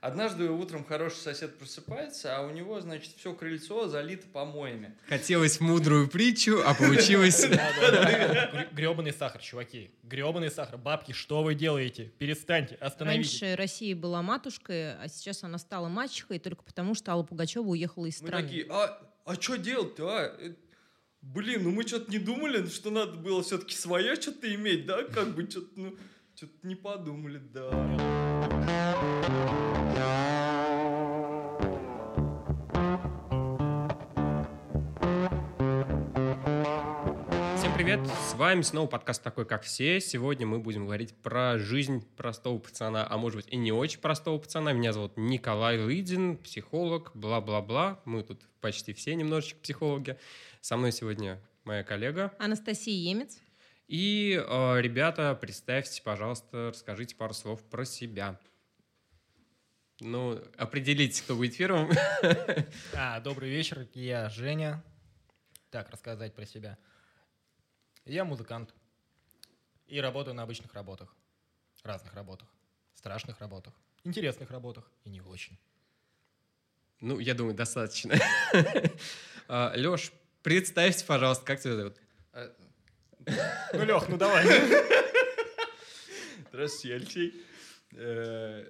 Однажды утром хороший сосед просыпается, а у него, значит, все крыльцо залито помоями. Хотелось мудрую притчу, а получилось... Гребаный сахар, чуваки. Гребаный сахар. Бабки, что вы делаете? Перестаньте, остановитесь. Раньше Россия была матушкой, а сейчас она стала мачехой только потому, что Алла Пугачева уехала из Мы страны. такие, а, а что делать-то, а? Э, Блин, ну мы что-то не думали, что надо было все-таки свое что-то иметь, да? Как бы что-то, ну, что-то не подумали, да. Всем привет! С вами снова подкаст «Такой, как все». Сегодня мы будем говорить про жизнь простого пацана, а может быть и не очень простого пацана. Меня зовут Николай Лыдин, психолог, бла-бла-бла. Мы тут почти все немножечко психологи. Со мной сегодня моя коллега. Анастасия Емец. И, э, ребята, представьте, пожалуйста, расскажите пару слов про себя. Ну, определите, кто будет первым. А, добрый вечер, я Женя. Так, рассказать про себя. Я музыкант. И работаю на обычных работах. Разных работах. Страшных работах. Интересных работах. И не очень. Ну, я думаю, достаточно. Леш, представьте, пожалуйста, как тебя зовут? Ну, Лех, ну давай. Здравствуйте, я Алексей. Э,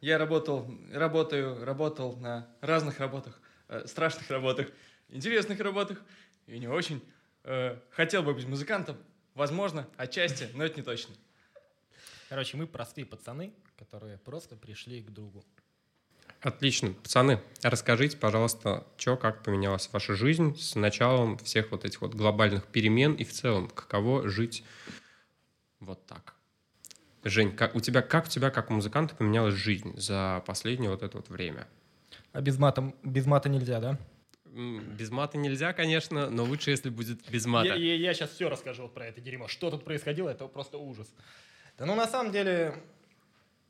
Я работал, работаю, работал на разных работах, э, страшных работах, интересных работах и не очень. Э, Хотел бы быть музыкантом, возможно, отчасти, но это не точно. Короче, мы простые пацаны, которые просто пришли к другу. Отлично. Пацаны, расскажите, пожалуйста, что, как поменялась ваша жизнь с началом всех вот этих вот глобальных перемен и в целом, каково жить вот так? Жень, как, у тебя, как у тебя, как у музыканта, поменялась жизнь за последнее вот это вот время? А без мата, без мата нельзя, да? Без мата нельзя, конечно, но лучше, если будет без мата. Я, сейчас все расскажу вот про это дерьмо. Что тут происходило, это просто ужас. Да ну, на самом деле,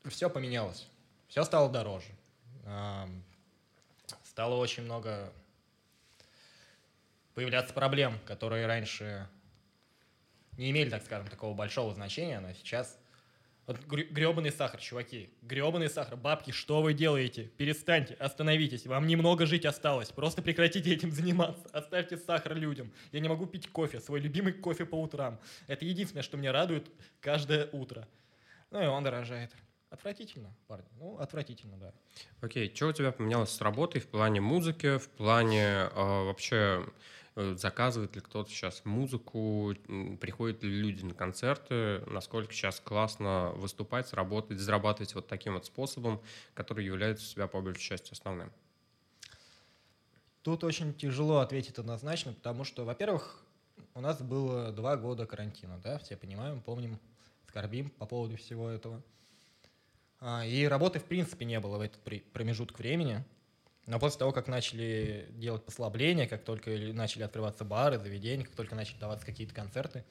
все поменялось. Все стало дороже. Стало очень много появляться проблем, которые раньше не имели, так скажем, такого большого значения, но сейчас... Вот гребаный сахар, чуваки. Гребаный сахар. Бабки, что вы делаете? Перестаньте, остановитесь. Вам немного жить осталось. Просто прекратите этим заниматься. Оставьте сахар людям. Я не могу пить кофе, свой любимый кофе по утрам. Это единственное, что меня радует каждое утро. Ну и он дорожает. Отвратительно, парни. Ну, отвратительно, да. Окей, что у тебя поменялось с работой в плане музыки, в плане э, вообще э, заказывает ли кто-то сейчас музыку, приходят ли люди на концерты, насколько сейчас классно выступать, работать, зарабатывать вот таким вот способом, который является у себя по большей части основным. Тут очень тяжело ответить однозначно, потому что, во-первых, у нас было два года карантина, да, все понимаем, помним, скорбим по поводу всего этого. А, И работы, в принципе, не было в этот промежуток времени. Но после того, как начали делать послабления, как только начали открываться бары, заведения, как только начали даваться какие-то концерты,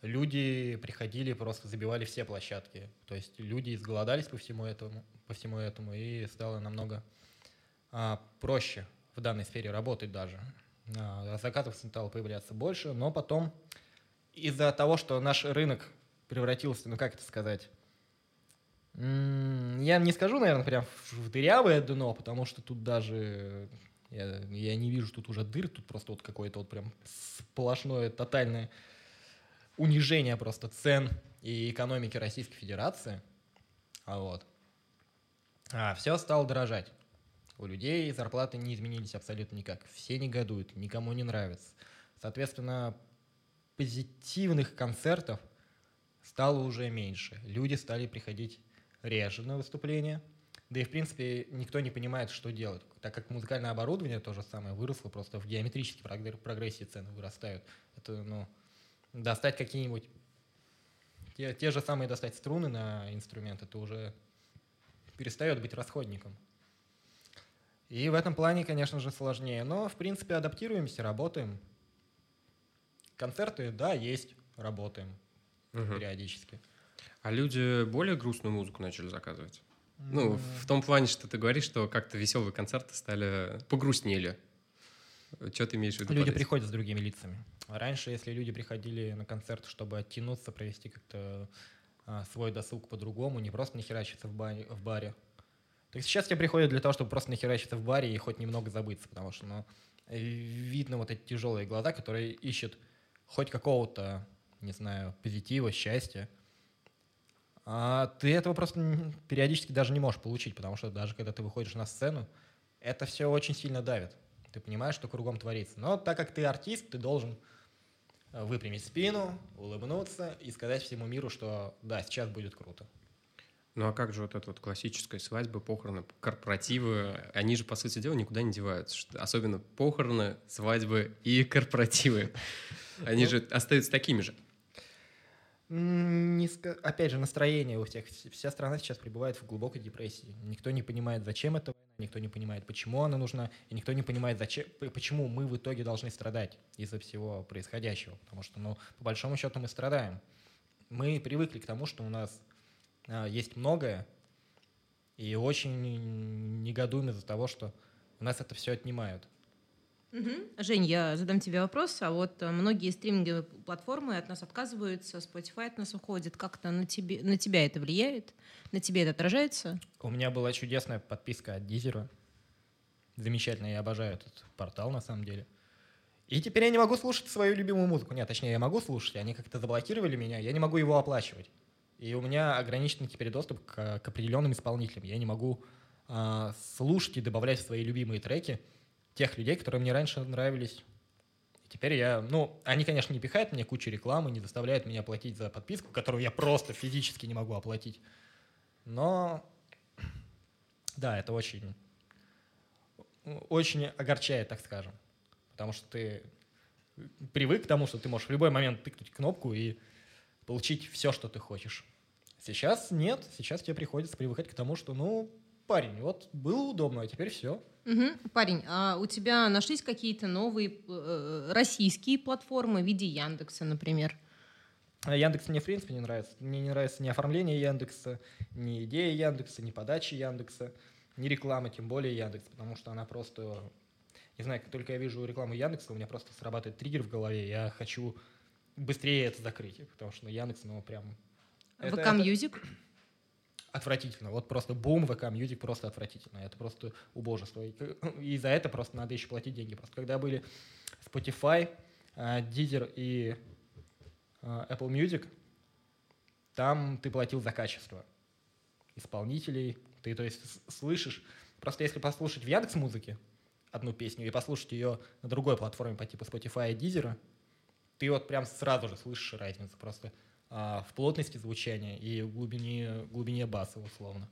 люди приходили, просто забивали все площадки. То есть люди изголодались по всему этому, по всему этому и стало намного а, проще в данной сфере работать даже. А, заказов стало появляться больше, но потом из-за того, что наш рынок превратился, ну как это сказать, я не скажу, наверное, прям в дырявое дно, потому что тут даже я, я не вижу тут уже дыр, тут просто вот какое-то вот прям сплошное тотальное унижение просто цен и экономики Российской Федерации. А вот. А, все стало дорожать. У людей зарплаты не изменились абсолютно никак. Все негодуют, никому не нравится. Соответственно, позитивных концертов стало уже меньше. Люди стали приходить реже на выступления. Да и, в принципе, никто не понимает, что делать. Так как музыкальное оборудование то же самое выросло, просто в геометрической прогр- прогрессии цены вырастают. Это, ну, достать какие-нибудь... Те, те же самые достать струны на инструмент, это уже перестает быть расходником. И в этом плане, конечно же, сложнее. Но, в принципе, адаптируемся, работаем. Концерты, да, есть, работаем Мгм. периодически. А люди более грустную музыку начали заказывать? Ну, в том плане, что ты говоришь, что как-то веселые концерты стали погрустнели. Что ты имеешь в виду? Люди под приходят с другими лицами. Раньше, если люди приходили на концерт, чтобы оттянуться, провести как-то а, свой досуг по-другому, не просто не херачиться в, бане- в баре, Так сейчас тебе приходят для того, чтобы просто нахерачиться в баре и хоть немного забыться, потому что, ну, видно вот эти тяжелые глаза, которые ищут хоть какого-то, не знаю, позитива, счастья. А ты этого просто периодически даже не можешь получить, потому что даже когда ты выходишь на сцену, это все очень сильно давит. Ты понимаешь, что кругом творится. Но так как ты артист, ты должен э, выпрямить спину, улыбнуться и сказать всему миру, что да, сейчас будет круто. Ну а как же вот эта вот классическая свадьба, похороны, корпоративы, они же, по сути дела, никуда не деваются. Особенно похороны, свадьбы и корпоративы. Они же остаются такими же. Опять же, настроение у всех. Вс- Вся страна сейчас пребывает в глубокой депрессии. Никто не понимает, зачем это война, никто не понимает, почему она нужна, и никто не понимает, зачем, почему мы в итоге должны страдать из-за всего происходящего. Потому что, ну, по большому счету мы страдаем. Мы привыкли к тому, что у нас а, есть многое, и очень негодуем из-за того, что у нас это все отнимают. Мгм. Жень, я задам тебе вопрос. А вот э, многие стриминговые платформы от нас отказываются, Spotify от нас уходит. Как-то на, тебе, на тебя это влияет? На тебе это отражается? У меня была чудесная подписка от Дизера. Замечательно, я обожаю этот портал на самом деле. И теперь я не могу слушать свою любимую музыку. Нет, точнее, я могу слушать, они как-то заблокировали меня, я не могу его оплачивать. И у меня ограниченный теперь доступ к, к определенным исполнителям. Я не могу а, слушать и добавлять свои любимые треки тех людей, которые мне раньше нравились. И теперь я, ну, они, конечно, не пихают мне кучу рекламы, не заставляют меня платить за подписку, которую я просто физически не могу оплатить. Но да, это очень, очень огорчает, так скажем. Потому что ты привык к тому, что ты можешь в любой момент тыкнуть кнопку и получить все, что ты хочешь. Сейчас нет, сейчас тебе приходится привыкать к тому, что, ну, парень, вот было удобно, а теперь все. Мгм. Парень, а у тебя нашлись какие-то новые э, российские платформы в виде Яндекса, например? А Яндекс мне в принципе не нравится. Мне не нравится ни оформление Яндекса, ни идея Яндекса, ни подача Яндекса, ни реклама, тем более Яндекс, потому что она просто... Не знаю, как только я вижу рекламу Яндекса, у меня просто срабатывает триггер в голове, я хочу быстрее это закрыть, потому что Яндекс, ну, прям... это- VK это Music? Отвратительно. Вот просто бум, VK Music просто отвратительно. Это просто убожество. И, и за это просто надо еще платить деньги. Просто когда были Spotify, а, Deezer и а, Apple Music, там ты платил за качество исполнителей. Ты, то есть, слышишь... Просто если послушать в Яндекс музыке одну песню и послушать ее на другой платформе по типу Spotify и Deezer, ты вот прям сразу же слышишь разницу просто в плотности звучания и в глубине, глубине баса, условно.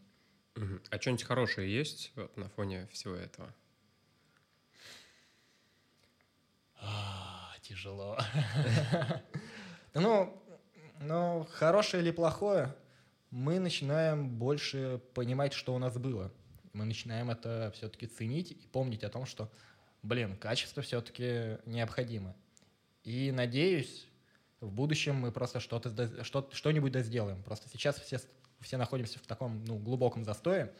А что-нибудь хорошее есть вот на фоне всего этого? А, тяжело. Ну, ну, хорошее или плохое, мы начинаем больше понимать, что у нас было. Мы начинаем это все-таки ценить и помнить о том, что, блин, качество все-таки необходимо. И надеюсь, в будущем мы просто что-то, что, что-нибудь да сделаем. Просто сейчас все, все находимся в таком ну, глубоком застое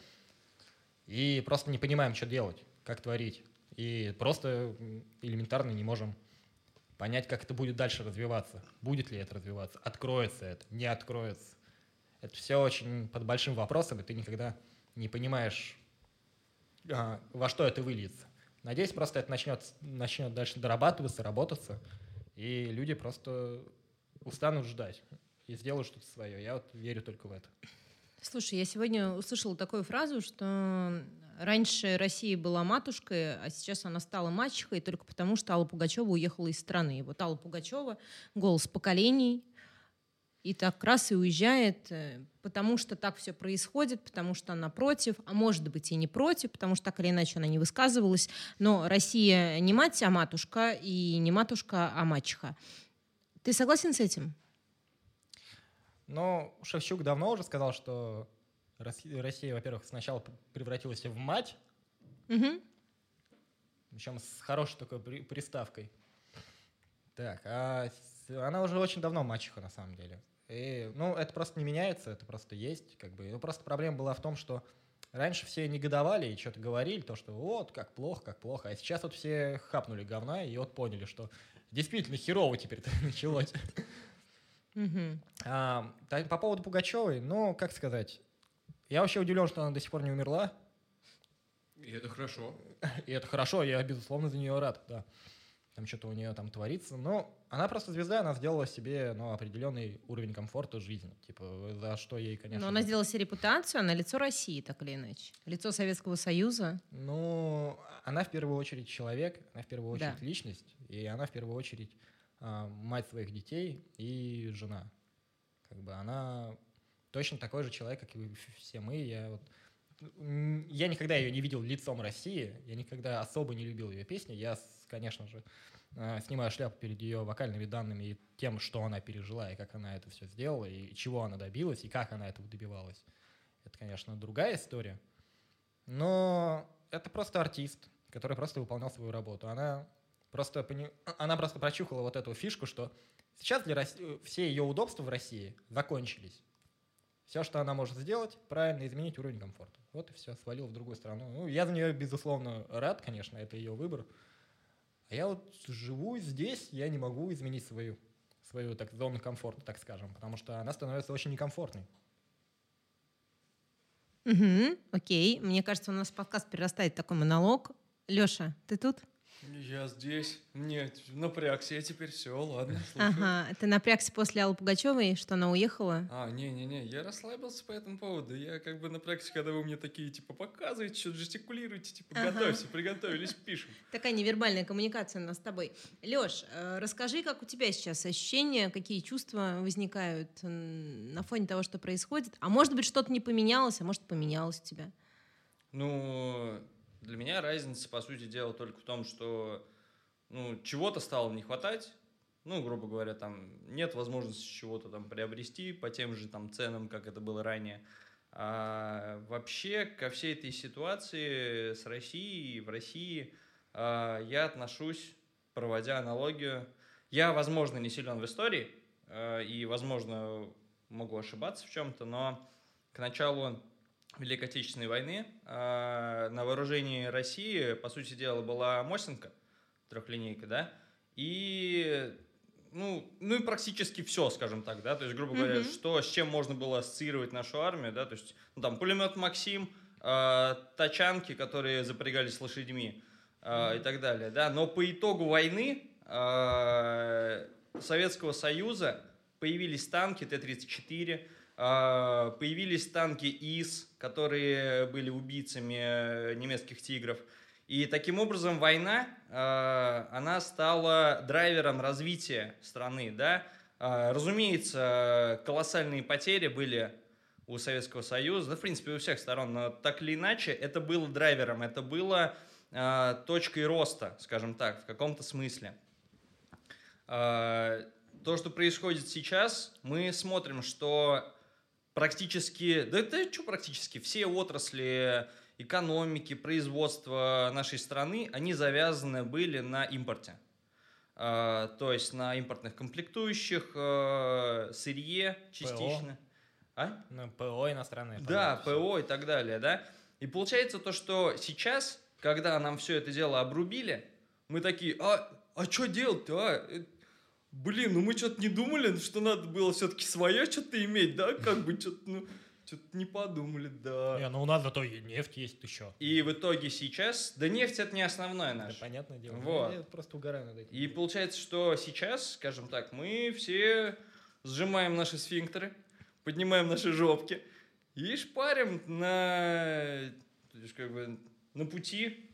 и просто не понимаем, что делать, как творить. И просто элементарно не можем понять, как это будет дальше развиваться. Будет ли это развиваться, откроется это, не откроется. Это все очень под большим вопросом, и ты никогда не понимаешь, а, во что это выльется. Надеюсь, просто это начнет, начнет дальше дорабатываться, работаться, и люди просто устанут ждать и сделают что-то свое. Я вот верю только в это. Слушай, я сегодня услышала такую фразу, что раньше Россия была матушкой, а сейчас она стала мачехой только потому, что Алла Пугачева уехала из страны. И вот Алла Пугачева — голос поколений, и так раз и уезжает, э, потому что так все происходит, потому что она против, а может быть и не против, потому что так или иначе она не высказывалась. Но Россия не мать, а матушка, и не матушка, а мачеха. Ты согласен с этим? Но Шевчук давно уже сказал, что Россия, во-первых, сначала превратилась в мать, Мгм. причем с хорошей такой при- приставкой. Так, а она уже очень давно мачеха, на самом деле. И, ну, это просто не меняется, это просто есть, как бы. Ну, просто проблема была в том, что раньше все негодовали и что-то говорили, то, что вот, как плохо, как плохо. А сейчас вот все хапнули говна и вот поняли, что действительно херово теперь началось. Мгм. А, по поводу Пугачевой, ну, как сказать, я вообще удивлен, что она до сих пор не умерла, И это хорошо. И это хорошо, я, безусловно, за нее рад, да. Там что-то у нее там творится. Но она просто звезда, она сделала себе ну, определенный уровень комфорта жизни. Типа, за что ей, конечно... Но она сделала себе репутацию, она лицо России, так или иначе. Лицо Советского Союза. Ну, она в первую очередь человек, она в первую очередь Да. личность, и она в первую очередь а, мать своих детей и жена. Как бы она точно такой же человек, как и все мы. Я вот я никогда ее не видел лицом России, я никогда особо не любил ее песни. Я, конечно же, э, снимаю шляпу перед ее вокальными данными и тем, что она пережила, и как она это все сделала, и чего она добилась, и как она этого добивалась. Это, конечно, другая история. Но это просто артист, который просто выполнял свою работу. Она просто, пони- она просто прочухала вот эту фишку, что сейчас для Рос- э, все ее удобства в России закончились. Все, что она может сделать, правильно изменить уровень комфорта. Вот и все, свалил в другую страну. Ну, я за нее, безусловно, рад, конечно, это ее выбор. А я вот живу здесь, я не могу изменить свою, свою так, зону комфорта, так скажем, потому что она становится очень некомфортной. Угу, окей. Мне кажется, у нас подкаст перерастает в такой монолог. Леша, ты тут? Я здесь. Нет, напрягся я теперь. Все, ладно, слушаю. Ага. Ты напрягся после Аллы Пугачевой, что она уехала? А, не-не-не, я расслабился по этому поводу. Я как бы на практике, когда вы мне такие, типа, показываете, что-то жестикулируете, типа, Ага. готовься, приготовились, пишем. Такая невербальная коммуникация у нас с тобой. Леш, расскажи, как у тебя сейчас ощущения, какие чувства возникают на фоне того, что происходит. А может быть, что-то не поменялось, а может, поменялось у тебя. Ну, для меня разница, по сути дела, только в том, что ну, чего-то стало не хватать. Ну, грубо говоря, там нет возможности чего-то там приобрести по тем же там ценам, как это было ранее. А вообще ко всей этой ситуации с Россией, в России а, я отношусь, проводя аналогию. Я, возможно, не силен в истории а, и, возможно, могу ошибаться в чем-то, но к началу Великой Отечественной войны а, на вооружении России, по сути дела, была Мосинка, трехлинейка, да, и ну, ну и практически все, скажем так, да, то есть, грубо говоря, Мгм. что, с чем можно было ассоциировать нашу армию, да, то есть, ну, там, пулемет Максим, а, тачанки, которые запрягались лошадьми а, и так далее, да, но по итогу войны а, Советского Союза появились танки Т-34, а, появились танки ИС, которые были убийцами э, немецких тигров. И таким образом война, а, она стала драйвером развития страны, да. А, Разумеется, колоссальные потери были у Советского Союза, да, в принципе, у всех сторон, но так или иначе, это было драйвером, это было а, точкой роста, скажем так, в каком-то смысле. А, То, что происходит сейчас, мы смотрим, что практически, да это что практически, все отрасли экономики, производства нашей страны, они завязаны были на импорте. А, То есть на импортных комплектующих, э, сырье частично. А? Ну, ПО иностранное. Да. ПО и так далее, да. И получается то, что сейчас, когда нам все это дело обрубили, мы такие, а, а что делать-то, а? Блин, ну мы что-то не думали, что надо было все-таки свое что-то иметь, да? Как бы что-то, ну, что-то не подумали, да. Не, ну у нас зато и нефть есть, что? И в итоге сейчас, да нефть это не основное Да, наше. понятное дело. Вот. Я просто угораю над этим. И получается, что сейчас, скажем так, мы все сжимаем наши сфинктеры, поднимаем наши жопки и шпарим на, как бы, на пути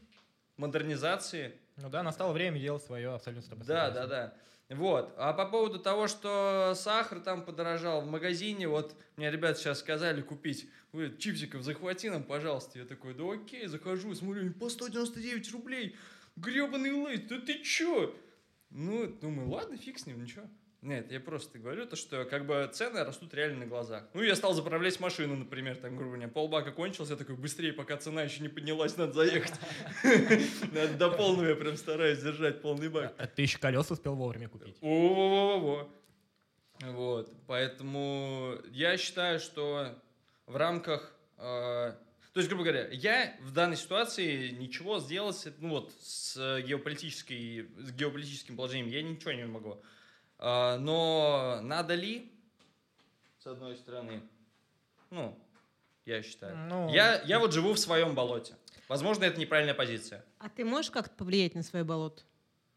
модернизации. Ну да, настало время делать свое, абсолютно с тобой Да, согласен. да, да. Вот. А по поводу того, что сахар там подорожал в магазине, вот мне ребята сейчас сказали купить вы, чипсиков, захвати нам, пожалуйста. Я такой, да окей, захожу, смотрю, по 199 рублей. Гребаный лейс, да ты чё? Ну, думаю, ладно, фиг с ним, ничего. Нет, я просто говорю то, что как бы цены растут реально на глазах. Ну, я стал заправлять машину, например, там, грубо говоря, полбака кончился, я такой, быстрее, пока цена еще не поднялась, надо заехать. Надо До полного я прям стараюсь держать полный бак. А ты еще колеса успел вовремя купить. Во-во-во-во. Вот, поэтому я считаю, что в рамках, э, то есть, грубо говоря, я в данной ситуации ничего сделать, ну вот, с геополитической, с геополитическим положением я ничего не могу. А, но надо ли, с одной стороны, ну, я считаю. Ну, я, я вот живу в своем болоте. Возможно, это неправильная позиция. А ты можешь как-то повлиять на свое болото?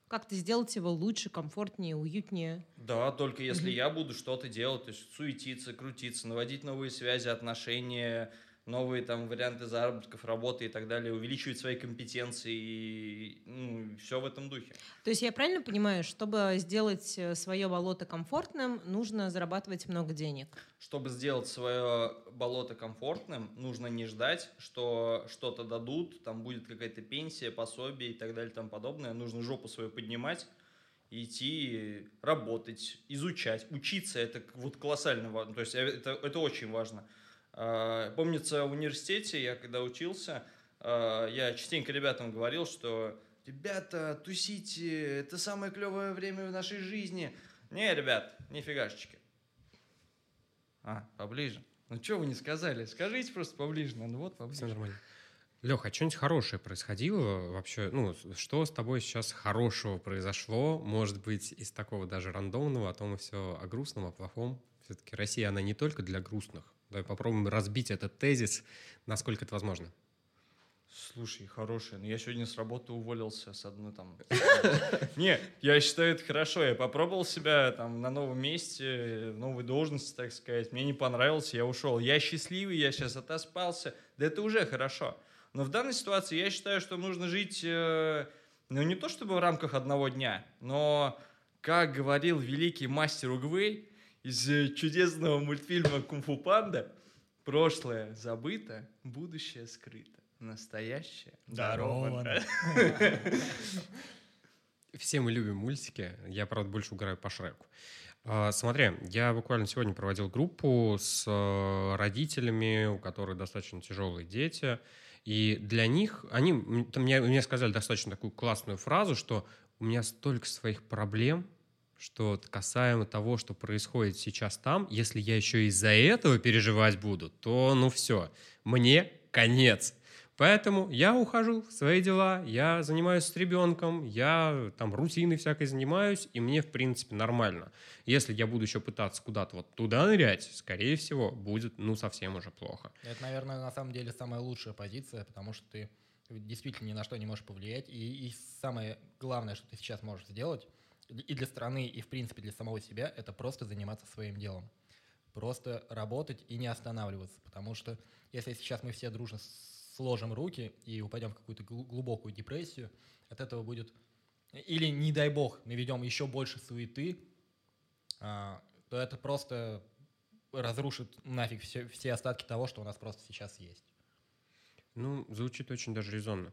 Как-то сделать его лучше, комфортнее, уютнее? Да, только если я буду что-то делать, то есть суетиться, крутиться, наводить новые связи, отношения, новые там варианты заработков, работы и так далее, увеличивать свои компетенции и ну, все в этом духе. То есть я правильно понимаю, чтобы сделать свое болото комфортным, нужно зарабатывать много денег? Чтобы сделать свое болото комфортным, нужно не ждать, что что-то дадут, там будет какая-то пенсия, пособие и так далее и тому подобное. Нужно жопу свою поднимать, идти работать, изучать, учиться. Это вот колоссально важно. То есть э, это, это очень важно. А, Помнится, в университете я когда учился, а, я частенько ребятам говорил, что ребята, тусите, это самое клевое время в нашей жизни. Не, ребят, нифигашечки. А, поближе. Ну что вы не сказали? Скажите просто поближе. Ну вот, Все поближе. нормально. Леха, а что-нибудь хорошее происходило вообще? Ну, что с тобой сейчас хорошего произошло? Может быть, из такого даже рандомного, а то мы все о грустном, о плохом. Все-таки Россия, она не только для грустных. Давай попробуем разбить этот тезис, насколько это возможно. Слушай, хороший. Ну я сегодня с работы уволился с одной там... Не, я считаю это хорошо. Я попробовал себя там на новом месте, в новой должности, так сказать. Мне не понравилось, я ушел. Я счастливый, я сейчас отоспался. Да это уже хорошо. Но в данной ситуации я считаю, что нужно жить, э, ну не то чтобы в рамках одного дня, но, как говорил великий мастер Угвей из э, чудесного мультфильма «Кунг-фу панда», прошлое забыто, будущее скрыто, настоящее даровано. Все мы любим мультики. Я, правда, больше угораю по Шреку. А, Смотри, я буквально сегодня проводил группу с э, родителями, у которых достаточно тяжелые дети. И для них, они мне, мне сказали достаточно такую классную фразу, что у меня столько своих проблем, что касаемо того, что происходит сейчас там, если я еще из-за этого переживать буду, то ну все, мне конец. Поэтому я ухожу в свои дела, я занимаюсь с ребенком, я там рутиной всякой занимаюсь, и мне, в принципе, нормально. Если я буду еще пытаться куда-то вот туда нырять, скорее всего, будет, ну, совсем уже плохо. Это, наверное, на самом деле самая лучшая позиция, потому что ты действительно ни на что не можешь повлиять. И, и самое главное, что ты сейчас можешь сделать, и для страны, и, в принципе, для самого себя, это просто заниматься своим делом. Просто работать и не останавливаться. Потому что если сейчас мы все дружно сложим руки и упадем в какую-то гл- глубокую депрессию, от этого будет... Или, не дай бог, наведем еще больше суеты, а, то это просто разрушит нафиг все, все остатки того, что у нас просто сейчас есть. Ну, звучит очень даже резонно.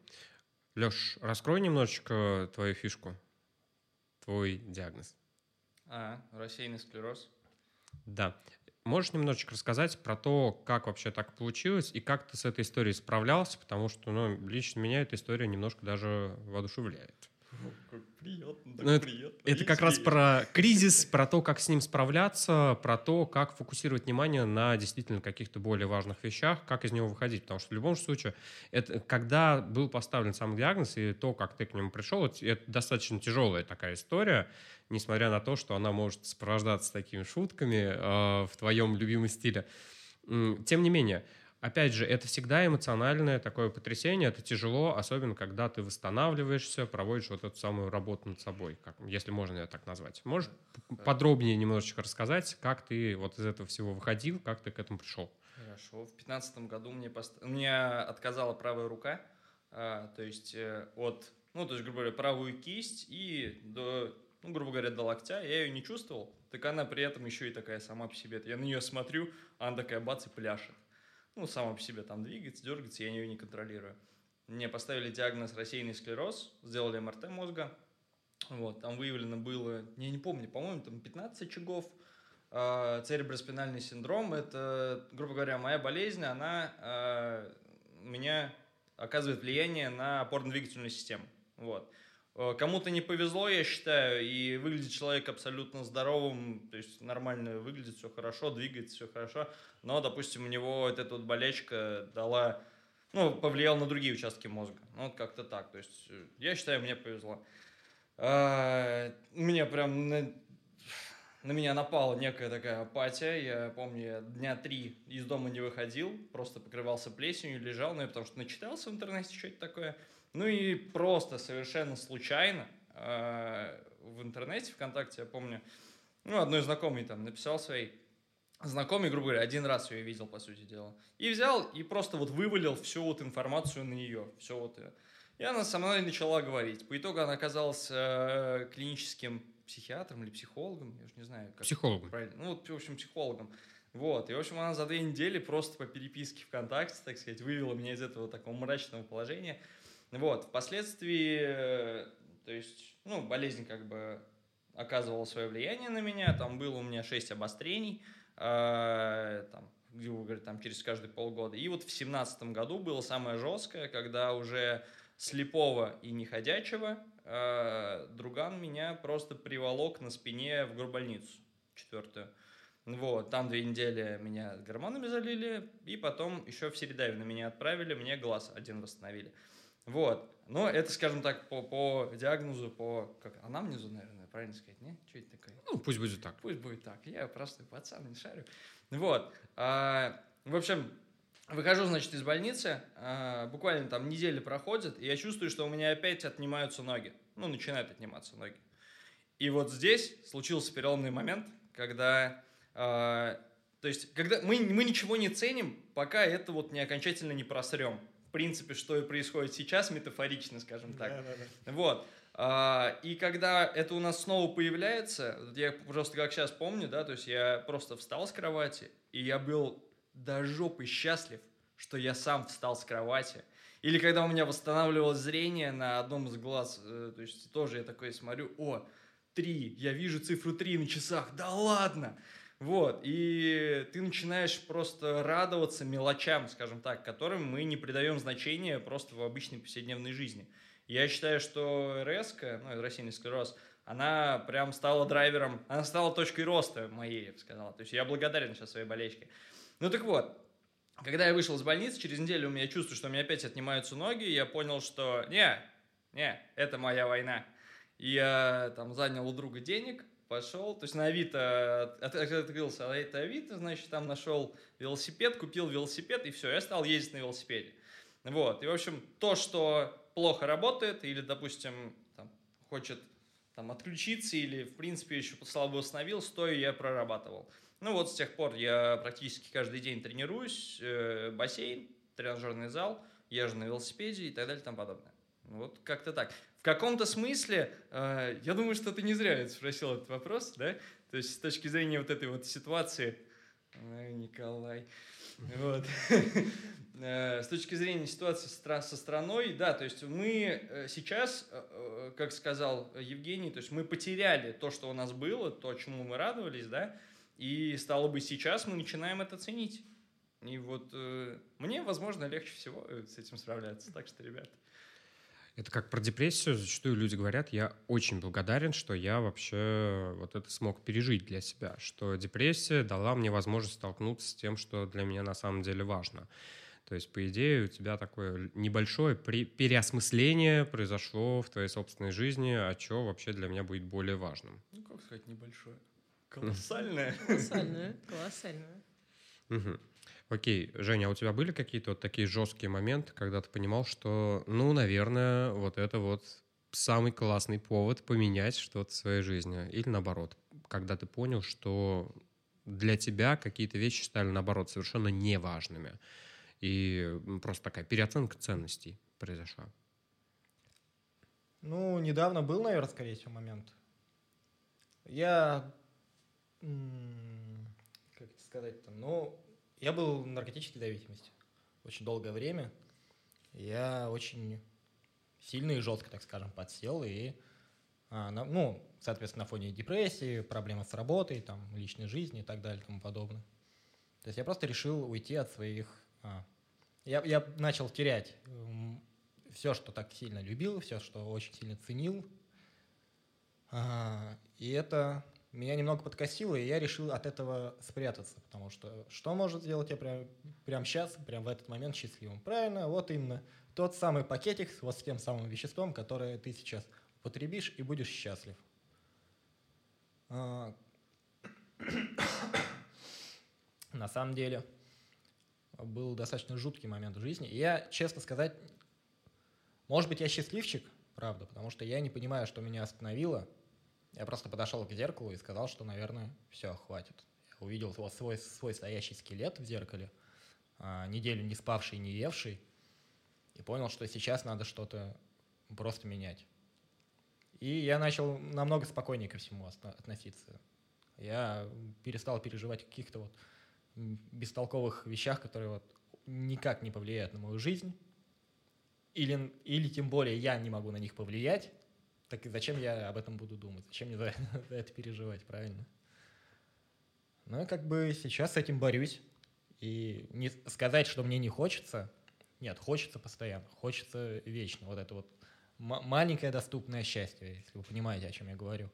Леш, раскрой немножечко твою фишку, твой диагноз. А, рассеянный склероз. Да. Можешь немножечко рассказать про то, как вообще так получилось и как ты с этой историей справлялся, потому что, ну, лично меня эта история немножко даже воодушевляет. Как приятно, Ну, это- Это как раз про кризис, про то, как с ним справляться, про то, как фокусировать внимание на действительно каких-то более важных вещах, как из него выходить. Потому что в любом случае, это, когда был поставлен сам диагноз и то, как ты к нему пришел, это, это достаточно тяжелая такая история, несмотря на то, что она может сопровождаться такими шутками э, в твоем любимом стиле. Тем не менее, опять же, это всегда эмоциональное такое потрясение, это тяжело, особенно когда ты восстанавливаешься, проводишь вот эту самую работу над собой, как, если можно ее так назвать. Можешь подробнее немножечко рассказать, как ты вот из этого всего выходил, как ты к этому пришел? Хорошо. В пятнадцатом году мне пост... меня отказала правая рука, а, то есть э, от, ну, то есть, грубо говоря, правую кисть и до, ну, грубо говоря, до локтя. Я ее не чувствовал, так она при этом еще и такая сама по себе. Я на нее смотрю, она такая бац и пляшет. Ну, сама по себе там двигается, дергается, я ее не контролирую. Мне поставили диагноз рассеянный склероз, сделали МРТ мозга. Вот, там выявлено было, я не помню, по-моему, там 15 очагов. А, Цереброспинальный синдром – это, грубо говоря, моя болезнь, она у меня оказывает влияние на опорно-двигательную систему. Вот. Э, Кому-то не повезло, я считаю, и выглядит человек абсолютно здоровым, то есть нормально выглядит, все хорошо, двигается все хорошо, но, допустим, у него вот эта вот болячка дала, ну, повлияла на другие участки мозга. Ну, вот как-то так. То есть э, я считаю, мне повезло. А, меня прям на, на меня напала некая такая апатия. Я помню, я дня три из дома не выходил, просто покрывался плесенью, лежал, ну, я потому что начитался в интернете, что это такое. Ну и просто совершенно случайно э, в интернете, ВКонтакте, я помню, ну, одной знакомый там написал своей знакомый, грубо говоря, один раз ее видел, по сути дела. И взял и просто вот вывалил всю вот информацию на нее. Все вот. И она со мной начала говорить. По итогу она оказалась э, клиническим психиатром или психологом, я уже не знаю. Как Психологом. Правильно. Ну, вот, в общем, психологом. Вот. И, в общем, она за две недели просто по переписке ВКонтакте, так сказать, вывела меня из этого такого мрачного положения. Вот. Впоследствии, э, то есть, ну, болезнь как бы оказывала свое влияние на меня. Там было у меня шесть обострений, э, там, грубо говоря, там через каждые полгода. И вот в семнадцатом году было самое жесткое, когда уже слепого и неходячего э, друган меня просто приволок на спине в горбольницу четвертую. Вот, там две недели меня гормонами залили, и потом еще в Середавино меня отправили, мне глаз один восстановили. Вот, но это, скажем так, по, по диагнозу, по как анамнезу, наверное, правильно сказать, не? Что это такое? Ну, пусть будет так. Пусть будет так. Я простой пацан, не шарю. Вот. А, в общем, выхожу, значит, из больницы. А, буквально там неделя проходит, и я чувствую, что у меня опять отнимаются ноги. Ну, начинают отниматься ноги. И вот здесь случился переломный момент, когда... А, то есть, когда мы, мы ничего не ценим, пока это вот не окончательно не просрем. В принципе, что и происходит сейчас, метафорично, скажем так. Да, да, да. Вот. А, И когда это у нас снова появляется, я просто как сейчас помню, да, то есть я просто встал с кровати, и я был до жопы счастлив, что я сам встал с кровати. Или когда у меня восстанавливалось зрение на одном из глаз, э, то есть тоже я такой смотрю, о, три, я вижу цифру три на часах, да ладно! Вот, и ты начинаешь просто радоваться мелочам, скажем так, которым мы не придаем значения просто в обычной повседневной жизни. Я считаю, что РС, ну, рассеянный склероз, она прям стала драйвером, она стала точкой роста моей, я бы сказал. То есть я благодарен сейчас своей болельщике. Ну так вот, когда я вышел из больницы, через неделю у меня чувство, что у меня опять отнимаются ноги, я понял, что не, не, это моя война. И я там занял у друга денег, пошел, то есть на Авито, от- от- открылся это Авито, значит, там нашел велосипед, купил велосипед, и все, я стал ездить на велосипеде. Вот, и, в общем, то, что плохо работает, или, допустим, там, хочет там, отключиться, или, в принципе, еще слабо установил, стоя я прорабатывал. Ну вот, с тех пор я практически каждый день тренируюсь, э, бассейн, тренажерный зал, езжу на велосипеде и так далее и тому подобное. Вот как-то так. В каком-то смысле, э, я думаю, что ты не зря спросил этот вопрос, да? То есть с точки зрения вот этой вот ситуации, Ой, Николай, вот. Э, С точки зрения ситуации со страной, да, то есть мы э, сейчас, э, э, как сказал Евгений, то есть мы потеряли то, что у нас было, то, чему мы радовались, да, и стало бы сейчас мы начинаем это ценить. И вот э, мне, возможно, легче всего э, с этим справляться. Так что, ребят, Это как про депрессию. Зачастую люди говорят, я очень благодарен, что я вообще вот это смог пережить для себя, что депрессия дала мне возможность столкнуться с тем, что для меня на самом деле важно. То есть, по идее, у тебя такое небольшое переосмысление произошло в твоей собственной жизни, а что вообще для меня будет более важным. ну как сказать, небольшое, колоссальное. Колоссальную. Мгм. Окей, Женя, а у тебя были какие-то вот такие жесткие моменты, когда ты понимал, что, ну, наверное, вот это вот самый классный повод поменять что-то в своей жизни? Или наоборот, когда ты понял, что для тебя какие-то вещи стали, наоборот, совершенно неважными, и просто такая переоценка ценностей произошла? Ну, недавно был, наверное, скорее всего, момент. Я, как это сказать-то, ну, я был в наркотической зависимости очень долгое время. Я очень сильно и жестко, так скажем, подсел и, а, на- ну, соответственно, на фоне депрессии, проблемы с работой, там, личной жизни и так далее и тому подобное. То есть я просто решил уйти от своих... а, я, я начал терять все, что так сильно любил, все, что очень сильно ценил. А, и это меня немного подкосило, и я решил от этого спрятаться, потому что что может сделать я прям, прямо сейчас, прям в этот момент счастливым? Правильно, вот именно тот самый пакетик с вот с тем самым веществом, которое ты сейчас потребишь и будешь счастлив. А, на самом деле был достаточно жуткий момент в жизни. И я, честно сказать, может быть, я счастливчик, правда, потому что я не понимаю, что меня остановило. Я просто подошел к зеркалу и сказал, что, наверное, все, хватит. Я увидел вот свой, свой стоящий скелет в зеркале, а, неделю не спавший, не евший, и понял, что сейчас надо что-то просто менять. И я начал намного спокойнее ко всему относиться. Я перестал переживать о каких-то вот бестолковых вещах, которые вот никак не повлияют на мою жизнь, или, или тем более я не могу на них повлиять, так зачем я об этом буду думать? Зачем мне за это переживать, правильно? Ну, как бы сейчас с этим борюсь. И не сказать, что мне не хочется, нет, хочется постоянно, хочется вечно. Вот это вот маленькое доступное счастье, если вы понимаете, о чем я говорю.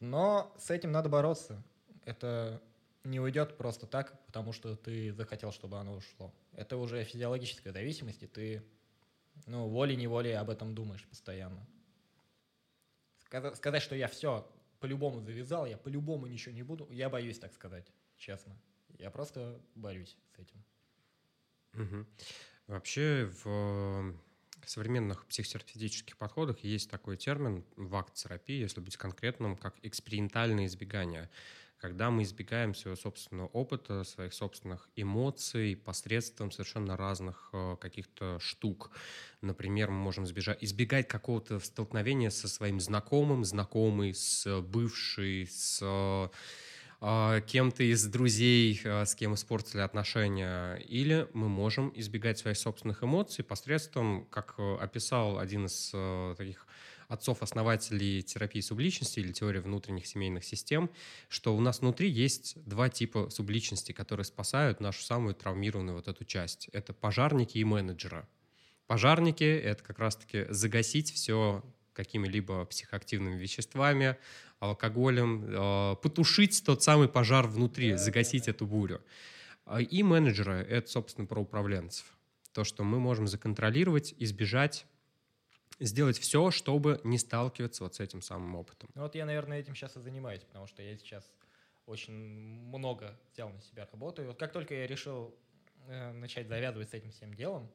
Но с этим надо бороться. Это не уйдет просто так, потому что ты захотел, чтобы оно ушло. Это уже физиологическая зависимость, и ты ну, волей-неволей об этом думаешь постоянно. Сказать, что я все по-любому завязал, я по-любому ничего не буду, я боюсь так сказать, честно. Я просто борюсь с этим. Угу. Вообще в современных психотерапевтических подходах есть такой термин в акт-терапии, если быть конкретным, как экспериментальное избегание когда мы избегаем своего собственного опыта, своих собственных эмоций посредством совершенно разных э, каких-то штук. Например, мы можем избежать, избегать какого-то столкновения со своим знакомым, знакомый с бывший, с э, кем-то из друзей, э, с кем испортили отношения, или мы можем избегать своих собственных эмоций посредством, как описал один из таких отцов-основателей терапии субличности или теории внутренних семейных систем, что у нас внутри есть два типа субличности, которые спасают нашу самую травмированную вот эту часть. Это пожарники и менеджеры. Пожарники — это как раз-таки загасить все какими-либо психоактивными веществами, алкоголем, э, потушить тот самый пожар внутри, загасить эту бурю. А и менеджеры — это, собственно, про управленцев. То, что мы можем законтролировать, избежать сделать все, чтобы не сталкиваться вот с этим самым опытом. Ну вот я, наверное, этим сейчас и занимаюсь, потому что я сейчас очень много взял на себя работу. И вот как только я решил э, начать завязывать с этим всем делом,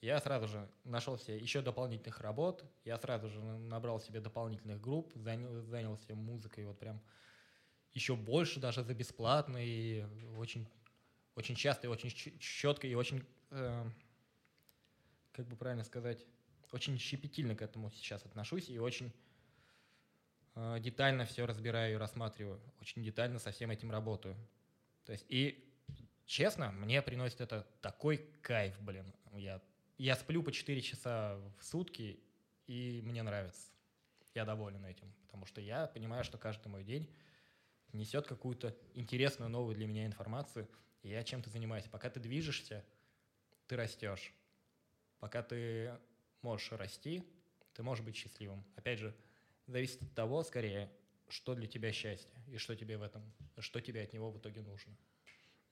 я сразу же нашел себе еще дополнительных работ, я сразу же набрал себе дополнительных групп, занял, занялся музыкой вот прям еще больше даже за бесплатно и очень, очень часто и очень четко и очень, э, как бы правильно сказать, очень щепетильно к этому сейчас отношусь и очень э, детально все разбираю и рассматриваю. Очень детально со всем этим работаю. То есть, и честно, мне приносит это такой кайф, блин. Я, я сплю по 4 часа в сутки, и мне нравится. Я доволен этим, потому что я понимаю, что каждый мой день несет какую-то интересную, новую для меня информацию, и я чем-то занимаюсь. Пока ты движешься, ты растешь. Пока ты можешь расти, ты можешь быть счастливым. Опять же, зависит от того, скорее, что для тебя счастье и что тебе в этом, что тебе от него в итоге нужно.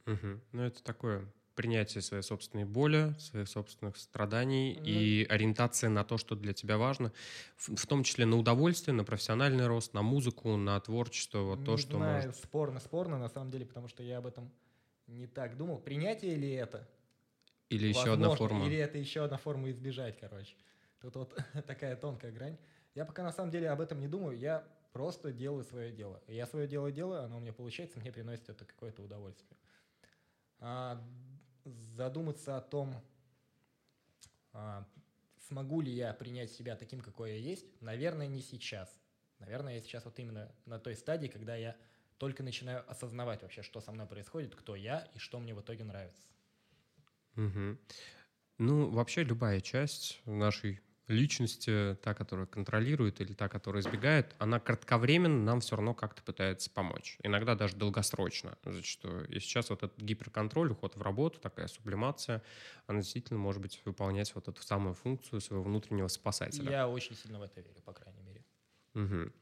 Угу. Ну, это такое принятие своей собственной боли, своих собственных страданий ну, и ориентация на то, что для тебя важно, в, в том числе на удовольствие, на профессиональный рост, на музыку, на творчество, вот то, что знаю, может... спорно, спорно, на самом деле, потому что я об этом не так думал. Принятие ли это? Или еще одна форма. Или это еще одна форма избежать, короче. Тут вот такая тонкая грань. Я пока на самом деле об этом не думаю, я просто делаю свое дело. Я свое дело делаю, оно у меня получается, мне приносит это какое-то удовольствие. А, задуматься о том, а, смогу ли я принять себя таким, какой я есть, наверное, не сейчас. Наверное, я сейчас вот именно на той стадии, когда я только начинаю осознавать вообще, что со мной происходит, кто я и что мне в итоге нравится. Угу. Ну, вообще любая часть нашей личности, та, которая контролирует или та, которая избегает, она кратковременно нам все равно как-то пытается помочь. Иногда даже долгосрочно зачастую. И сейчас вот этот гиперконтроль, уход в работу, такая сублимация, она действительно может быть выполнять вот эту самую функцию своего внутреннего спасателя. Я очень сильно в это верю, по крайней мере. Угу.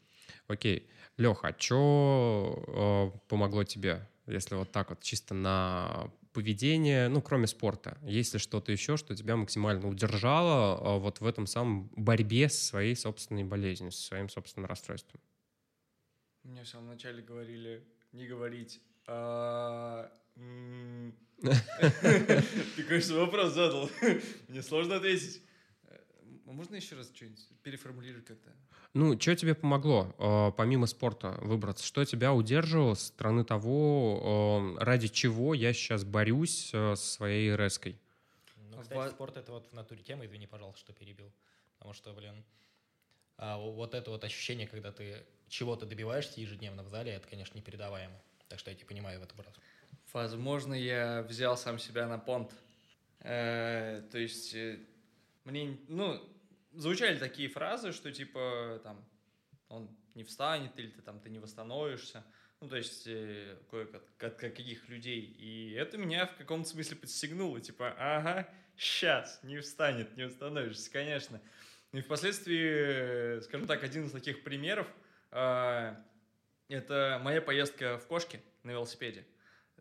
Окей. Леха, а что э, помогло тебе, если вот так вот чисто на поведение, ну, кроме спорта? Есть ли что-то еще, что тебя максимально удержало а, вот в этом самом борьбе со своей собственной болезнью, со своим собственным расстройством? Мне в самом начале говорили не говорить. а, Ты, конечно, вопрос задал. Мне сложно ответить. Э, Можно еще раз что-нибудь переформулировать как-то? Ну, что тебе помогло, э, помимо спорта, выбраться? Что тебя удерживало с стороны того, э, ради чего я сейчас борюсь э, со своей резкой? Ну, А кстати, ва- спорт это вот в натуре тема, извини, пожалуйста, что перебил. Потому что, блин, а, вот это вот ощущение, когда ты чего-то добиваешься ежедневно в зале, это, конечно, непередаваемо. Так что я тебя понимаю в этом раз. Возможно, я взял сам себя на понт. Э, То есть, э, мне, ну, звучали такие фразы, что типа там он не встанет или ты там ты не восстановишься. Ну, то есть, э, кое- от, каких людей. И это меня в каком-то смысле подстегнуло. Типа, ага, сейчас, не встанет, не восстановишься, конечно. И впоследствии, э, скажем так, один из таких примеров, а, это моя поездка в Кошки на велосипеде.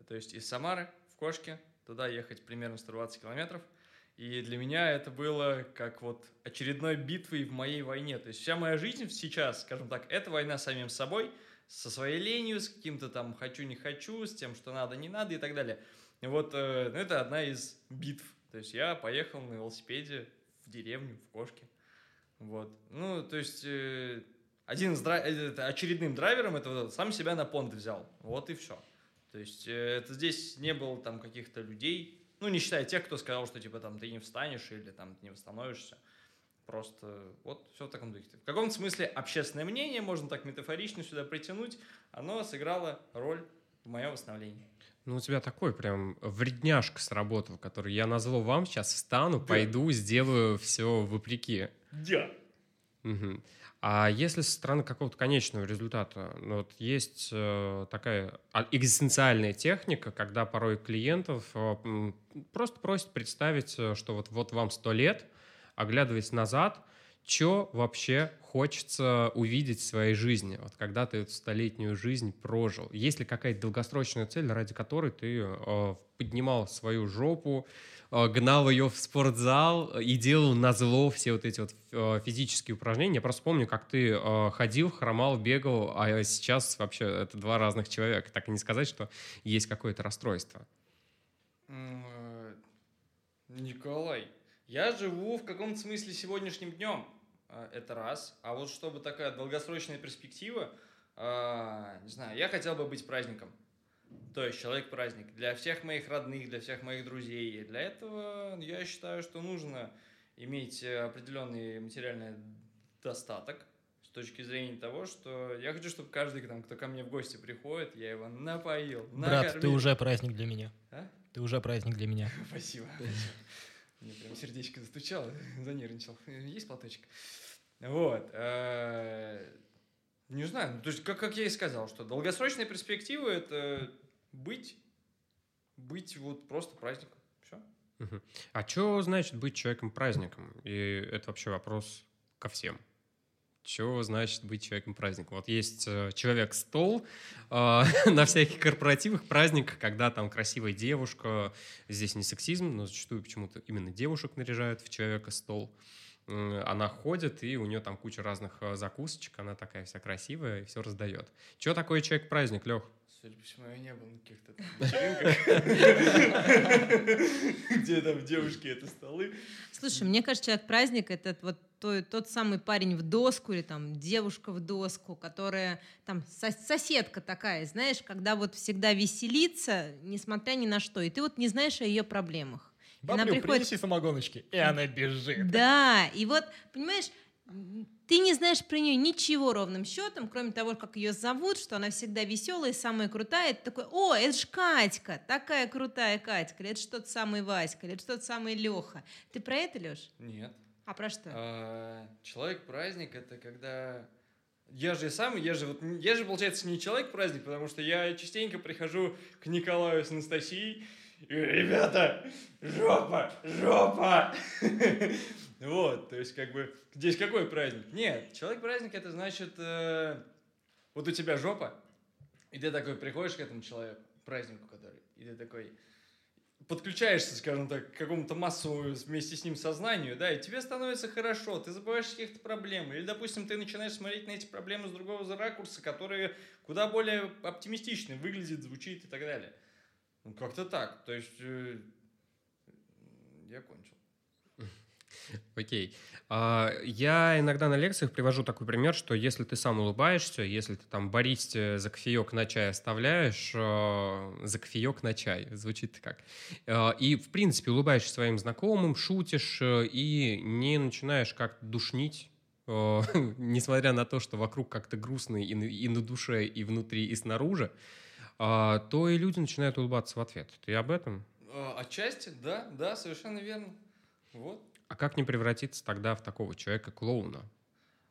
То есть из Самары в Кошки, туда ехать примерно 120 километров. И для меня это было как вот очередной битвой в моей войне. То есть вся моя жизнь сейчас, скажем так, это война с самим собой, со своей ленью, с каким-то там хочу-не хочу, с тем, что надо-не надо и так далее. И вот э, ну, это одна из битв. То есть я поехал на велосипеде в деревню, в Кошки. Вот. Ну, то есть э, один из дра- э, очередным драйвером это вот сам себя на понт взял. Вот и все. То есть э, это здесь не было там каких-то людей, ну, не считая тех, кто сказал, что типа там ты не встанешь или там ты не восстановишься. Просто вот все в таком духе. В каком-то смысле общественное мнение, можно так метафорично сюда притянуть, оно сыграло роль в моем восстановлении. Ну, у тебя такой прям вредняшка сработал, который я назову вам, сейчас встану, Да. пойду, сделаю все вопреки. Да. Мгм. А если со стороны какого-то конечного результата, ну, вот есть э, такая а- экзистенциальная техника, когда порой клиентов э, просто просят представить, э, что вот, вот вам сто лет, оглядываясь назад, что вообще хочется увидеть в своей жизни, вот когда ты эту столетнюю жизнь прожил. Есть ли какая-то долгосрочная цель, ради которой ты э, поднимал свою жопу, гнал ее в спортзал э, и делал на зло все вот эти вот э, физические упражнения. Я просто помню, как ты э, ходил, хромал, бегал, а сейчас вообще это два разных человека. Так и не сказать, что есть какое-то расстройство. Э, Николай, я живу в каком-то смысле сегодняшним днем. Это раз. А вот чтобы такая долгосрочная перспектива, не знаю, я хотел бы быть праздником. То есть человек-праздник для всех моих родных, для всех моих друзей. И для этого я считаю, что нужно иметь э, определенный материальный достаток с точки зрения того, что я хочу, чтобы каждый, там, кто ко мне в гости приходит, я его напоил, Брат, ты накормил. уже праздник для меня. А? Ты уже праздник для меня. Спасибо. Мне прям сердечко застучало, занервничал. Есть платочек? Вот. э, Не знаю, ну, то есть, как, как я и сказал, что долгосрочная перспектива – это быть, быть вот просто праздником. Все. А что значит быть человеком-праздником? И это вообще вопрос ко всем. Что значит быть человеком-праздником? Вот есть э, человек-стол э, на всяких корпоративах, праздниках, когда там красивая девушка, здесь не сексизм, но зачастую почему-то именно девушек наряжают в человека-стол. Она ходит, и у нее там куча разных э, закусочек, она такая вся красивая и все раздает. Что такое человек-праздник, Лех? Судя по всему, я не был на каких-то там вечеринках, где там девушки это столы. Слушай, мне кажется, человек-праздник — это вот той- тот самый парень в доску или там девушка в доску, которая там сос- соседка такая, знаешь, когда вот всегда веселится, несмотря ни на что, и ты вот не знаешь о ее проблемах. И она Баблю, приходит- принеси самогоночки. И она бежит. Да, и вот, понимаешь, ты не знаешь про нее ничего ровным счетом, кроме того, как ее зовут, что она всегда веселая, самая крутая. И ты такой, о, это ж Катька, такая крутая Катька, или это ж тот самый Васька, или это ж тот самый Леха. Ты про это, Леш? Нет. А про что? А, Человек-праздник это когда... Я же сам, я же, вот, я же, получается, не человек-праздник, потому что я частенько прихожу к Николаю с Анастасией и ребята, жопа, жопа. Вот, то есть, как бы, здесь какой праздник? Нет, человек-праздник это значит, э, вот у тебя жопа, и ты такой приходишь к этому человеку, празднику который, и ты такой, подключаешься, скажем так, к какому-то массовому вместе с ним сознанию, да, и тебе становится хорошо, ты забываешь каких-то проблем. Или, допустим, ты начинаешь смотреть на эти проблемы с другого ракурса, которые куда более оптимистичны, выглядит, звучит и так далее. Ну, как-то так. То есть, э, я кончил. Окей. А, Я иногда на лекциях привожу такой пример, что если ты сам улыбаешься, если ты там баристе за кофеек на чай оставляешь, э, за кофеек на чай, звучит как, э, и, в принципе, улыбаешься своим знакомым, шутишь э, и не начинаешь как-то душнить, несмотря на то, что вокруг как-то грустно и на, душе, и внутри, и снаружи, то и люди начинают улыбаться в ответ. Ты об этом? Э, Отчасти, да, да, совершенно верно. Вот. А как не превратиться тогда в такого человека-клоуна?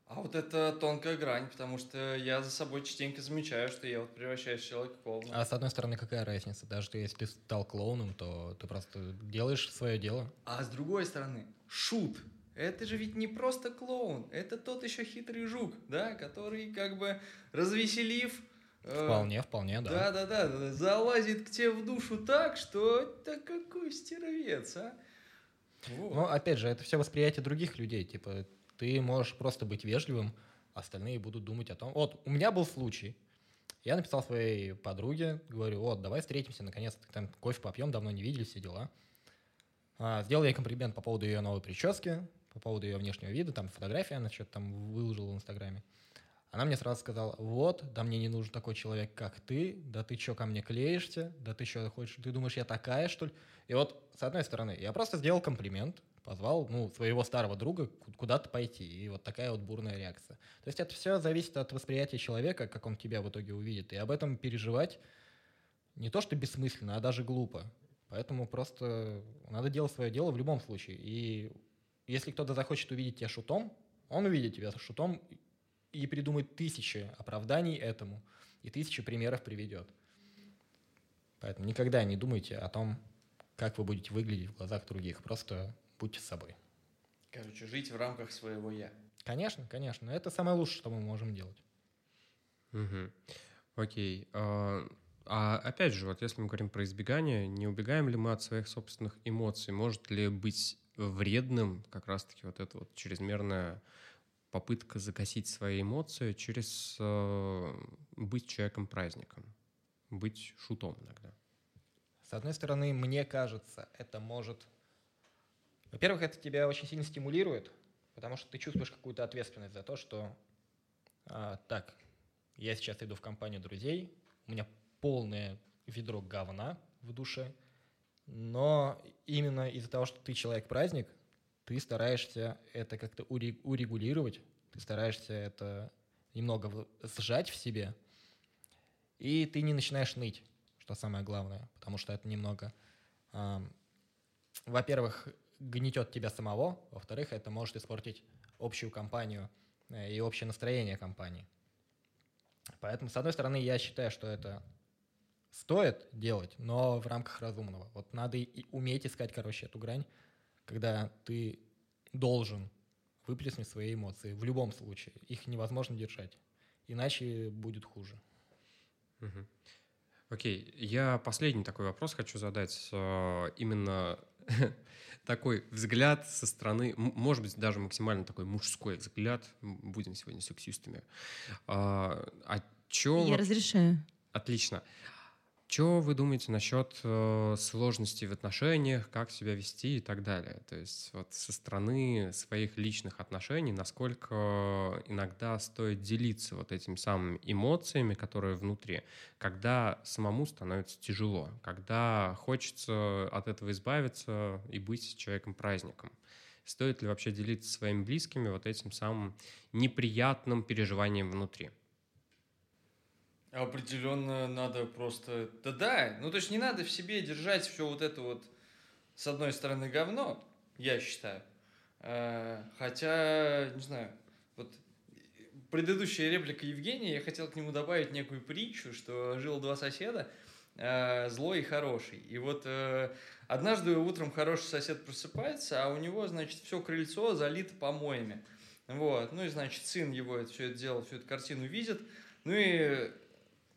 А вот это тонкая грань, потому что я за собой частенько замечаю, что я вот превращаюсь в человека клоуна. А с одной стороны, какая разница? Даже если ты стал клоуном, то ты просто делаешь свое дело. А с другой стороны, шут. Это же ведь не просто клоун, это тот еще хитрый жук, да, который как бы развеселив... э, Вполне, вполне, да. Да, да, да, да, залазит к тебе в душу так, что да какой стервец, а? Вот. Но, опять же, это все восприятие других людей. Типа, ты можешь просто быть вежливым, остальные будут думать о том... Вот, у меня был случай. Я написал своей подруге, говорю, вот, давай встретимся, наконец-то, там кофе попьем, давно не виделись, все дела. А, сделал ей комплимент по поводу ее новой прически, по поводу ее внешнего вида, там фотография она что-то там выложила в Инстаграме. Она мне сразу сказала, вот, да мне не нужен такой человек, как ты, да ты что ко мне клеишься, да ты что хочешь, ты думаешь, я такая, что ли? И вот, с одной стороны, я просто сделал комплимент, позвал, ну, своего старого друга ку- куда-то пойти, и вот такая вот бурная реакция. То есть это все зависит от восприятия человека, как он тебя в итоге увидит, и об этом переживать не то что бессмысленно, а даже глупо. Поэтому просто надо делать свое дело в любом случае. И если кто-то захочет увидеть тебя шутом, он увидит тебя шутом и придумает тысячи оправданий этому, и тысячи примеров приведет. Поэтому никогда не думайте о том, как вы будете выглядеть в глазах других. Просто будьте собой. Короче, жить в рамках своего «я». Конечно, конечно. Это самое лучшее, что мы можем делать. Мгм. Окей. А, а опять же, вот если мы говорим про избегание, не убегаем ли мы от своих собственных эмоций? Может ли быть вредным как раз-таки вот эта вот чрезмерная попытка загасить свои эмоции через э, быть человеком-праздником, быть шутом иногда? С одной стороны, мне кажется, это может... Во-первых, это тебя очень сильно стимулирует, потому что ты чувствуешь какую-то ответственность за то, что а, так, я сейчас иду в компанию друзей, у меня полное ведро говна в душе, но именно из-за того, что ты человек-праздник, ты стараешься это как-то уре- урегулировать, ты стараешься это немного сжать в себе, и ты не начинаешь ныть, что самое главное, потому что это немного, ам, во-первых, гнетет тебя самого, во-вторых, это может испортить общую компанию э, и общее настроение компании. Поэтому, с одной стороны, я считаю, что это стоит делать, но в рамках разумного. Вот надо и уметь искать, короче, эту грань, когда ты должен выплеснуть свои эмоции в любом случае. Их невозможно держать, иначе будет хуже. Мгм. Окей, я последний такой вопрос хочу задать. Э, Именно такой взгляд со стороны, может быть, даже максимально такой мужской взгляд. Будем сегодня сексистами. А а чё Я разрешаю. Отлично. Что вы думаете насчет э, сложностей в отношениях, как себя вести и так далее? То есть вот со стороны своих личных отношений, насколько иногда стоит делиться вот этими самыми эмоциями, которые внутри, когда самому становится тяжело, когда хочется от этого избавиться и быть человеком-праздником. Стоит ли вообще делиться своими близкими вот этим самым неприятным переживанием внутри? Определенно надо просто... Да-да, ну то есть не надо в себе держать все вот это вот, с одной стороны, говно, я считаю. Э, Хотя, не знаю, вот предыдущая реплика Евгения, я хотел к нему добавить некую притчу, что жило два соседа, э, злой и хороший. И вот э, однажды утром хороший сосед просыпается, а у него, значит, все крыльцо залито помоями. Вот, ну и, значит, сын его это, все это дело, всю эту картину видит, ну и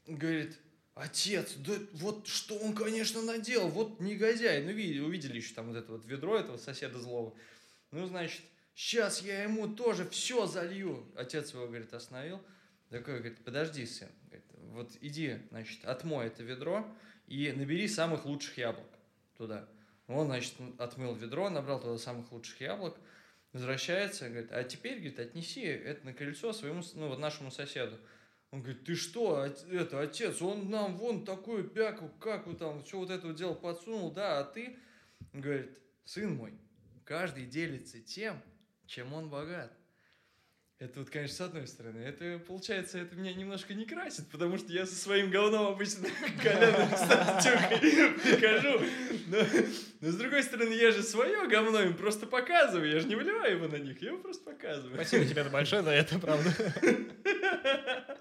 говорит, отец, да вот что он, конечно, наделал, вот негодяй. Ну, видели, увидели еще там вот это вот ведро этого соседа злого. Ну, значит, сейчас я ему тоже все залью. Отец его, говорит, остановил. Такой, говорит, подожди, сын, говорит, вот иди, значит, отмой это ведро и набери самых лучших яблок туда. Он, значит, отмыл ведро, набрал туда самых лучших яблок, возвращается, говорит, а теперь, говорит, отнеси это на крыльцо своему, ну, вот нашему соседу. Он говорит, ты что, это, отец, он нам вон такую пяку, как вы там, что вот это дело подсунул, да, а ты, говорит, сын мой, каждый делится тем, чем он богат. Это вот, конечно, с одной стороны. Это, получается, это меня немножко не красит, потому что я со своим говном обычно коленом прихожу. Но, но с другой стороны, я же свое говно им просто показываю. Я же не выливаю его на них, я его просто показываю. Спасибо тебе большое за это, правда.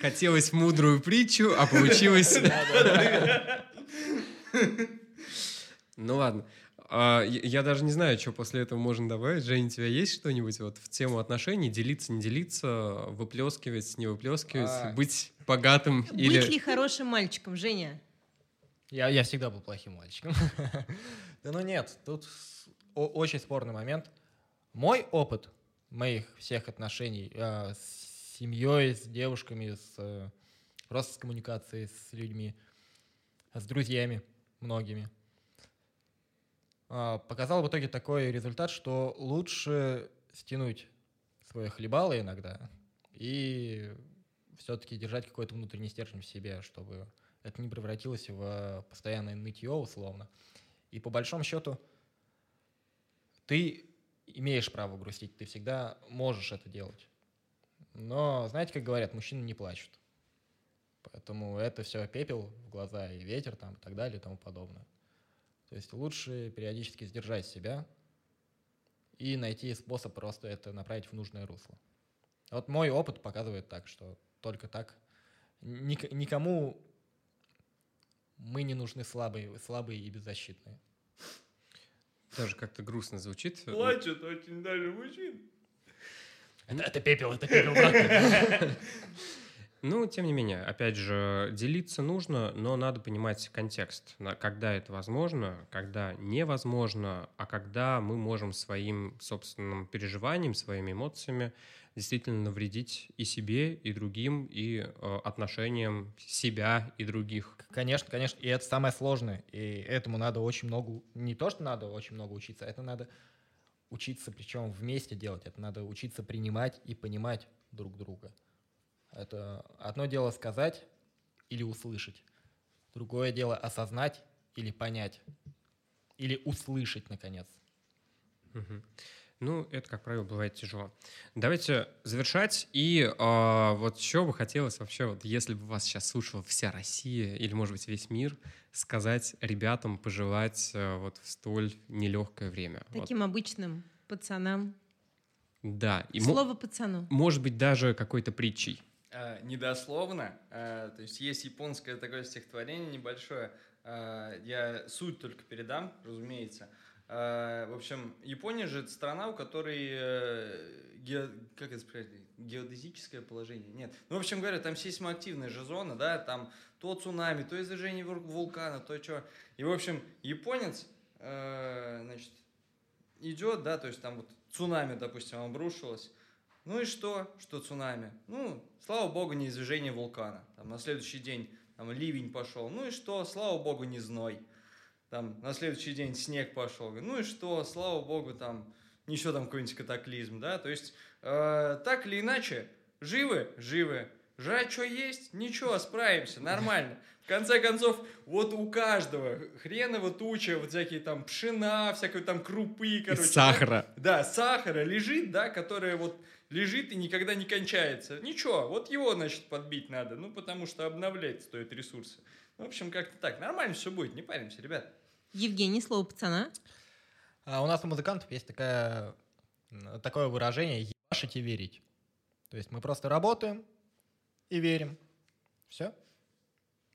Хотелось мудрую притчу, а получилось... Ну ладно. А, я даже не знаю, что после этого можно добавить. Женя, у тебя есть что-нибудь вот в тему отношений? Делиться, не делиться, выплескивать, не выплескивать, а... быть богатым быть или... Быть ли хорошим мальчиком, Женя? Я, я всегда был плохим мальчиком. да ну нет, тут очень спорный момент. Мой опыт моих всех отношений э, с семьей, с девушками, с, э, просто с коммуникацией с людьми, с друзьями многими – а, показал в итоге такой результат, что лучше стянуть свое хлебало иногда и все-таки держать какой-то внутренний стержень в себе, чтобы это не превратилось в постоянное нытье условно. И по большому счету ты имеешь право грустить, ты всегда можешь это делать. Но знаете, как говорят, мужчины не плачут. Поэтому это все пепел в глаза и ветер там и так далее и тому подобное. То есть лучше периодически сдержать себя и найти способ просто это направить в нужное русло. Вот мой опыт показывает так, что только так. Никому мы не нужны слабые, слабые и беззащитные. Даже как-то грустно звучит. Плачут очень даже мужчин. Это, это пепел, это пепел. Ну, тем не менее, опять же, делиться нужно, но надо понимать контекст, когда это возможно, когда невозможно, а когда мы можем своим собственным переживанием, своими эмоциями действительно навредить и себе, и другим, и э, отношениям себя и других. Конечно, конечно, и это самое сложное, и этому надо очень много, не то, что надо очень много учиться, это надо учиться, причем вместе делать, это надо учиться принимать и понимать друг друга. Это одно дело сказать или услышать, другое дело осознать или понять, или услышать, наконец. Угу. Ну, это, как правило, бывает тяжело. Давайте завершать. И э, вот что бы хотелось вообще, вот если бы вас сейчас слушала вся Россия или, может быть, весь мир, сказать ребятам, пожелать э, вот в столь нелегкое время. Таким вот. обычным пацанам. Да. И Слово пацану. Может быть, даже какой-то притчей. Э, недословно. Э, то есть есть японское такое стихотворение небольшое. Э, я суть только передам, разумеется. В общем, Япония же это страна, у которой ге... как это сказать, геодезическое положение. Нет. Ну, в общем говоря, там сейсмоактивная же зона, да, там то цунами, то извержение вулкана, то что. И, в общем, японец, значит, идет, да, то есть там вот цунами, допустим, обрушилось, ну и что, что цунами? Ну, слава богу, не извержение вулкана. Там на следующий день там ливень пошел. Ну и что, слава богу, не зной. Там на следующий день снег пошел. Ну и что, слава богу, там ничего там какой-нибудь катаклизм, да? То есть э, так или иначе, живы, живы. Жрать что есть? Ничего, справимся, нормально. В конце концов, вот у каждого хреново туча, вот всякие там пшена, всякой там крупы, короче. И сахара. Да, да, сахара лежит, да, которая вот лежит и никогда не кончается. Ничего, вот его, значит, подбить надо, ну, потому что обновлять стоит ресурсы. В общем, как-то так. Нормально все будет, не паримся, ребят. Евгений, слово пацана. А у нас у музыкантов есть такая, такое выражение «ебашить и верить». То есть мы просто работаем и верим. Все.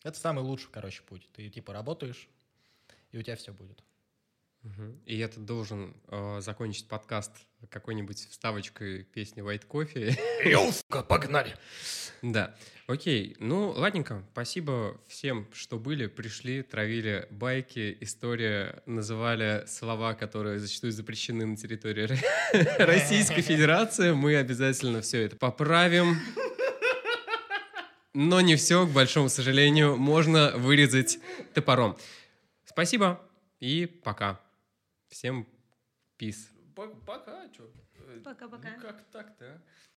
Это самый лучший, короче, путь. Ты типа работаешь, и у тебя все будет. И это должен э, закончить подкаст какой-нибудь вставочкой песни White Coffee. Йоу, сука, погнали! Да, окей. Ну, ладненько. Спасибо всем, что были, пришли, травили байки, история, называли слова, которые зачастую запрещены на территории Ро- Российской Федерации. Мы обязательно все это поправим. Но не все, к большому сожалению, можно вырезать топором. Спасибо и пока. Всем пис. Пока, что? Пока-пока. Ну как так-то, а?